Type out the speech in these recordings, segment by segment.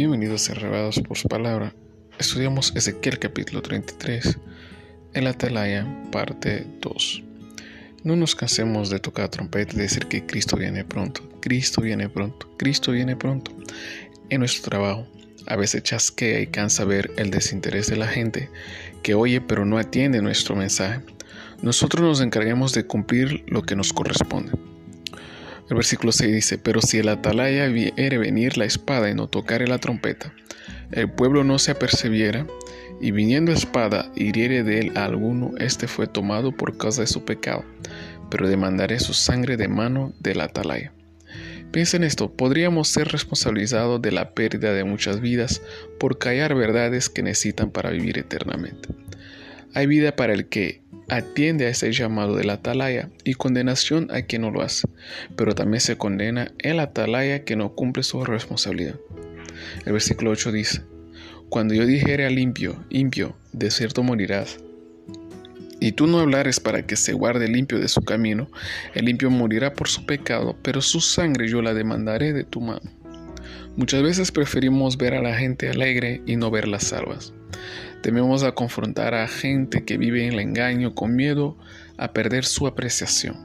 Bienvenidos a Rebados por su palabra. Estudiamos Ezequiel capítulo 33, el Atalaya, parte 2. No nos cansemos de tocar trompeta y decir que Cristo viene pronto, Cristo viene pronto, Cristo viene pronto. En nuestro trabajo, a veces chasquea y cansa ver el desinterés de la gente que oye pero no atiende nuestro mensaje. Nosotros nos encarguemos de cumplir lo que nos corresponde. El versículo 6 dice, pero si el atalaya viere venir la espada y no tocare la trompeta, el pueblo no se apercibiera, y viniendo espada hiriere de él a alguno, este fue tomado por causa de su pecado, pero demandaré su sangre de mano del atalaya. Piensa en esto, podríamos ser responsabilizados de la pérdida de muchas vidas por callar verdades que necesitan para vivir eternamente. Hay vida para el que atiende a ese llamado del atalaya y condenación a quien no lo hace, pero también se condena el atalaya que no cumple su responsabilidad. El versículo 8 dice, Cuando yo dijere al limpio, limpio, de cierto morirás, y tú no hablares para que se guarde limpio de su camino, el limpio morirá por su pecado, pero su sangre yo la demandaré de tu mano. Muchas veces preferimos ver a la gente alegre y no verlas salvas. Tememos a confrontar a gente que vive en el engaño con miedo a perder su apreciación.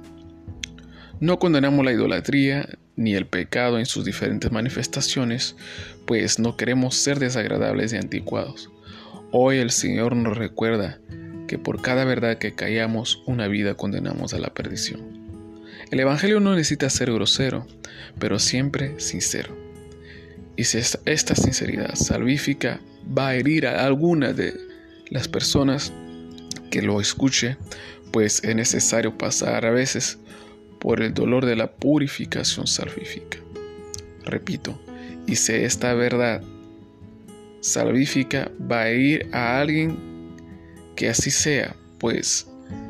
No condenamos la idolatría ni el pecado en sus diferentes manifestaciones, pues no queremos ser desagradables y anticuados. Hoy el Señor nos recuerda que por cada verdad que callamos, una vida condenamos a la perdición. El Evangelio no necesita ser grosero, pero siempre sincero. Y si esta sinceridad salvífica va a herir a alguna de las personas que lo escuche, pues es necesario pasar a veces por el dolor de la purificación salvífica. Repito, y si esta verdad salvífica va a ir a alguien que así sea, pues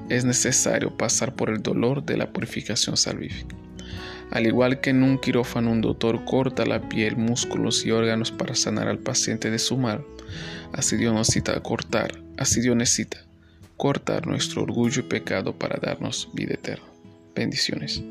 es necesario pasar por el dolor de la purificación salvífica. Al igual que en un quirófano un doctor corta la piel, músculos y órganos para sanar al paciente de su mal, así Dios necesita cortar, así Dios necesita cortar nuestro orgullo y pecado para darnos vida eterna. Bendiciones.